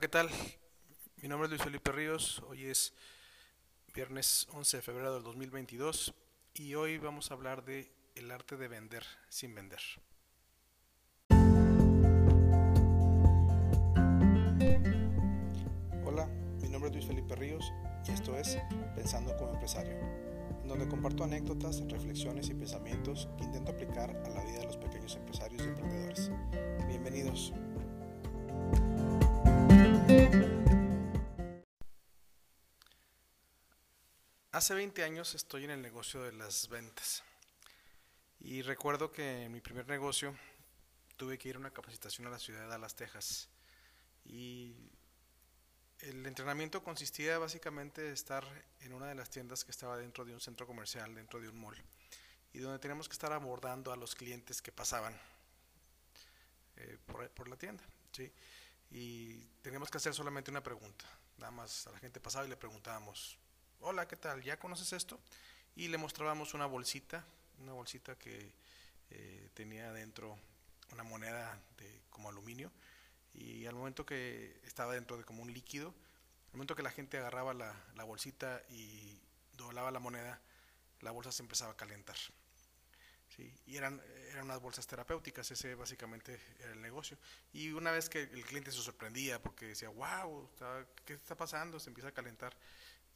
¿qué tal? Mi nombre es Luis Felipe Ríos, hoy es viernes 11 de febrero del 2022 y hoy vamos a hablar de el arte de vender sin vender. Hola, mi nombre es Luis Felipe Ríos y esto es Pensando como empresario, donde comparto anécdotas, reflexiones y pensamientos que intento aplicar a la vida de los pequeños empresarios y emprendedores. Bienvenidos. Hace 20 años estoy en el negocio de las ventas y recuerdo que en mi primer negocio tuve que ir a una capacitación a la ciudad de Dallas, Texas y el entrenamiento consistía básicamente de estar en una de las tiendas que estaba dentro de un centro comercial, dentro de un mall y donde teníamos que estar abordando a los clientes que pasaban eh, por, la tienda. ¿sí? Y teníamos que hacer solamente una pregunta. Nada más a la gente pasaba y le preguntábamos, hola, ¿qué tal? ¿Ya conoces esto? Y le mostrábamos una bolsita, una bolsita que eh, tenía dentro una moneda de como aluminio y al momento que estaba dentro de como un líquido, al momento que la gente agarraba la, bolsita y doblaba la moneda, la bolsa se empezaba a calentar. ¿sí? Y eran, eran unas bolsas terapéuticas, ese básicamente era el negocio. Y una vez que el cliente se sorprendía porque decía, wow, ¿qué está pasando? Se empieza a calentar.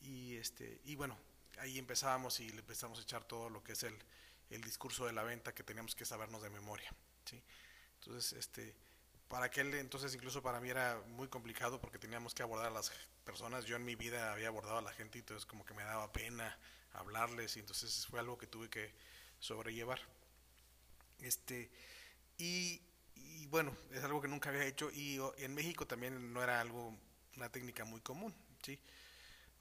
Y, este, y bueno, ahí empezábamos y le empezamos a echar todo lo que es el, el discurso de la venta que teníamos que sabernos de memoria. ¿sí? Entonces, este, para aquel entonces incluso para mí era muy complicado porque teníamos que abordar a las personas. Yo en mi vida había abordado a la gente y entonces como que me daba pena hablarles y entonces fue algo que tuve que sobrellevar. Este, y, y bueno, es algo que nunca había hecho y en México también no era algo, una técnica muy común. ¿sí?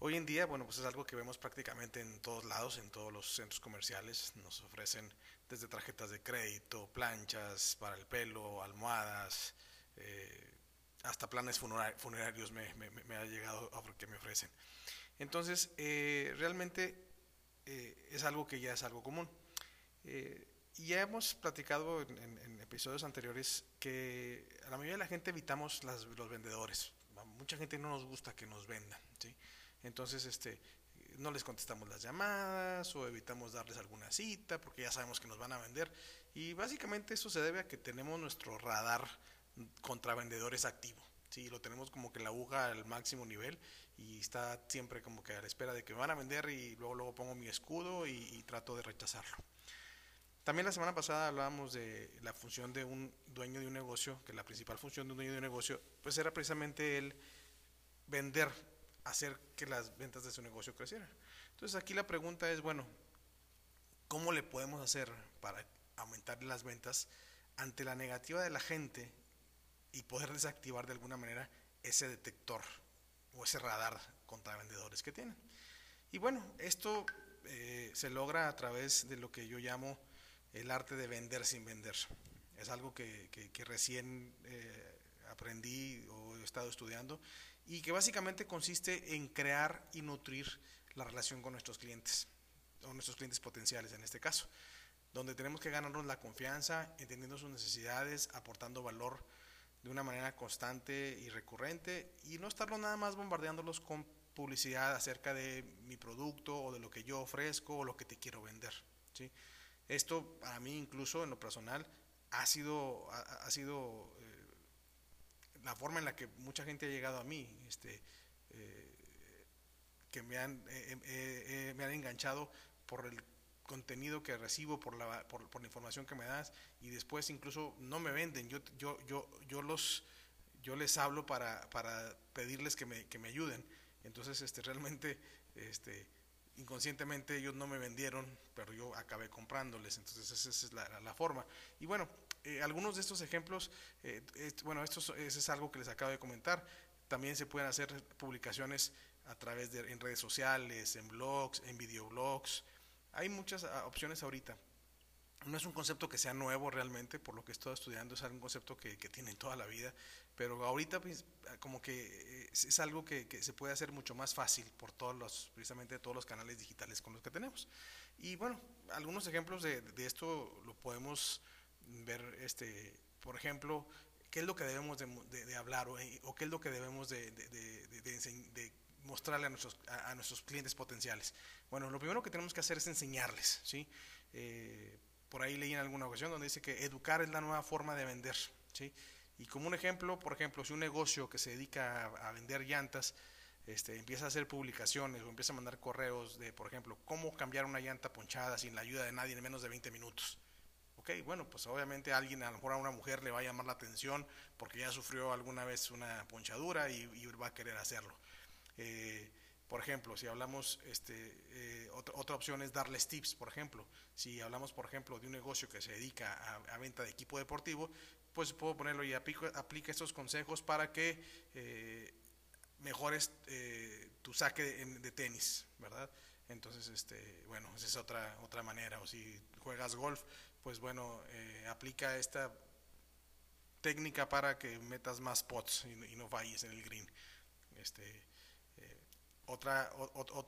Hoy en día, bueno, pues es algo que vemos prácticamente en todos lados, en todos los centros comerciales. Nos ofrecen desde tarjetas de crédito, planchas para el pelo, almohadas, eh, hasta planes funerarios me, ha llegado a que me ofrecen. Entonces, eh, realmente eh, es algo que ya es algo común. Y ya hemos platicado en, episodios anteriores que a la mayoría de la gente evitamos las, los vendedores. Mucha gente no nos gusta que nos vendan. ¿sí? Entonces, este, no les contestamos las llamadas o evitamos darles alguna cita porque ya sabemos que nos van a vender. Y básicamente eso se debe a que tenemos nuestro radar contra vendedores activo. Sí, lo tenemos como que la aguja al máximo nivel y está siempre como que a la espera de que me van a vender y luego luego pongo mi escudo y, y trato de rechazarlo. También la semana pasada hablábamos de la función de un dueño de un negocio, que la principal función de un dueño de un negocio, pues era precisamente el vender hacer que las ventas de su negocio crecieran. Entonces aquí la pregunta es, bueno, ¿cómo le podemos hacer para aumentar las ventas ante la negativa de la gente y poder desactivar de alguna manera ese detector o ese radar contra vendedores que tienen? Y bueno, esto eh, se logra a través de lo que yo llamo el arte de vender sin vender. Es algo que, que, recién eh, aprendí o he estado estudiando y que básicamente consiste en crear y nutrir la relación con nuestros clientes, o nuestros clientes potenciales en este caso, donde tenemos que ganarnos la confianza, entendiendo sus necesidades, aportando valor de una manera constante y recurrente y no estarlo nada más bombardeándolos con publicidad acerca de mi producto o de lo que yo ofrezco o lo que te quiero vender. ¿sí? Esto para mí incluso en lo personal ha sido, ha, ha sido la forma en la que mucha gente ha llegado a mí, este, eh, que me han, eh, eh, me han enganchado por el contenido que recibo, por la, por, la información que me das y después incluso no me venden, yo, yo, yo, yo, los, yo les hablo para, para pedirles que me, que me ayuden. Entonces, este, realmente, este, inconscientemente ellos no me vendieron, pero yo acabé comprándoles, entonces esa es la, la forma. Y bueno, eh, algunos de estos ejemplos, eh, bueno, esto es, algo que les acabo de comentar, también se pueden hacer publicaciones a través de en redes sociales, en blogs, en videoblogs, hay muchas uh, opciones ahorita. No es un concepto que sea nuevo realmente, por lo que estoy estudiando, es un concepto que, que tienen toda la vida, pero ahorita pues, como que es, es algo que, que, se puede hacer mucho más fácil por todos los, precisamente todos los canales digitales con los que tenemos. Y bueno, algunos ejemplos de, de esto lo podemos ver, este, por ejemplo, qué es lo que debemos de, hablar eh, o, qué es lo que debemos de, mostrarle a nuestros, a, nuestros clientes potenciales. Bueno, lo primero que tenemos que hacer es enseñarles, ¿sí? Eh, por ahí leí en alguna ocasión donde dice que educar es la nueva forma de vender, ¿sí? Y como un ejemplo, por ejemplo, si un negocio que se dedica a, vender llantas este, empieza a hacer publicaciones o empieza a mandar correos de, por ejemplo, cómo cambiar una llanta ponchada sin la ayuda de nadie en menos de 20 minutos. Ok, bueno, pues obviamente alguien, a lo mejor a una mujer le va a llamar la atención porque ya sufrió alguna vez una ponchadura y, va a querer hacerlo. Eh, por ejemplo, si hablamos, este, eh, otra, opción es darles tips, por ejemplo. Si hablamos, por ejemplo, de un negocio que se dedica a, venta de equipo deportivo, pues puedo ponerlo y aplica, estos consejos para que eh, mejores eh, tu saque de, tenis, ¿verdad? Entonces, este, bueno, esa es otra, otra manera. O si juegas golf, pues bueno, aplica esta técnica para que metas más pots y, no falles en el green. Este, otra,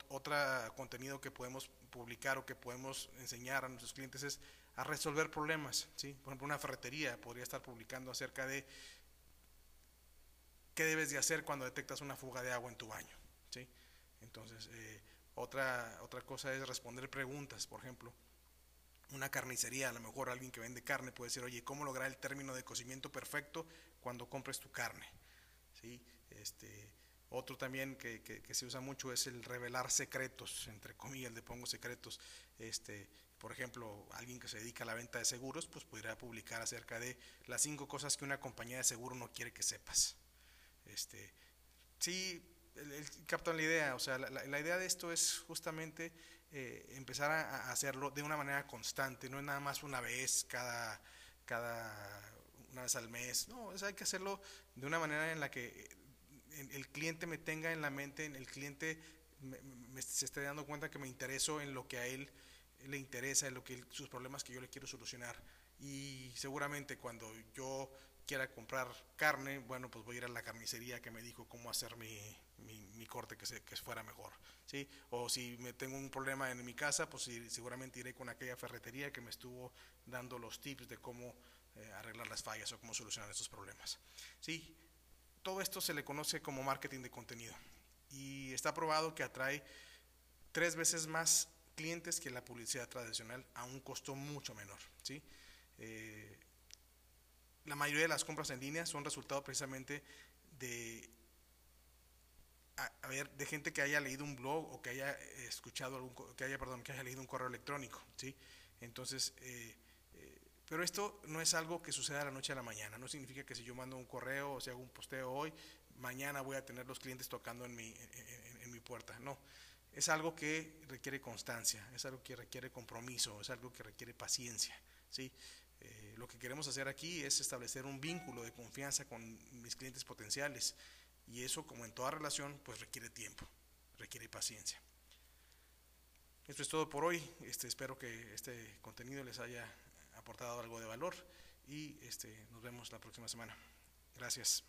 otra contenido que podemos publicar o que podemos enseñar a nuestros clientes es a resolver problemas. ¿sí? Por ejemplo, una ferretería podría estar publicando acerca de qué debes de hacer cuando detectas una fuga de agua en tu baño. ¿sí? Entonces, eh, otra, otra cosa es responder preguntas, por ejemplo. Una carnicería, a lo mejor alguien que vende carne puede decir, oye, ¿cómo lograr el término de cocimiento perfecto cuando compres tu carne? ¿Sí? Este, otro también que, se usa mucho es el revelar secretos, entre comillas le pongo secretos. Este, por ejemplo, alguien que se dedica a la venta de seguros, pues podría publicar acerca de las cinco cosas que una compañía de seguro no quiere que sepas. Este, sí, captan la idea, o sea, la, idea de esto es justamente eh, empezar a, hacerlo de una manera constante, no es nada más una vez cada, cada una vez al mes, no, hay que hacerlo de una manera en la que el cliente me tenga en la mente, en el cliente se esté dando cuenta que me intereso en lo que a él le interesa, en lo que sus problemas que yo le quiero solucionar. Y seguramente cuando yo quiera comprar carne, bueno, pues voy a ir a la carnicería que me dijo cómo hacer mi, mi, corte que, se, que fuera mejor. ¿sí? O si me tengo un problema en mi casa, pues seguramente iré con aquella ferretería que me estuvo dando los tips de cómo eh, arreglar las fallas o cómo solucionar estos problemas. ¿sí? todo esto se le conoce como marketing de contenido y está probado que atrae tres veces más clientes que la publicidad tradicional a un costo mucho menor. ¿sí? Eh, la mayoría de las compras en línea son resultado precisamente de, a, de gente que haya leído un blog o que haya escuchado algún, que haya, perdón, que haya leído un correo electrónico. ¿sí? Entonces, eh, pero esto no es algo que suceda de la noche a la mañana. No significa que si yo mando un correo o si hago un posteo hoy, mañana voy a tener los clientes tocando en mi, en, mi puerta. No. Es algo que requiere constancia, es algo que requiere compromiso, es algo que requiere paciencia. Eh, lo que queremos hacer aquí es establecer un vínculo de confianza con mis clientes potenciales. Y eso, como en toda relación, pues requiere tiempo, requiere paciencia. Esto es todo por hoy. Este, espero que este contenido les haya aportado algo de valor y este, nos vemos la próxima semana. Gracias.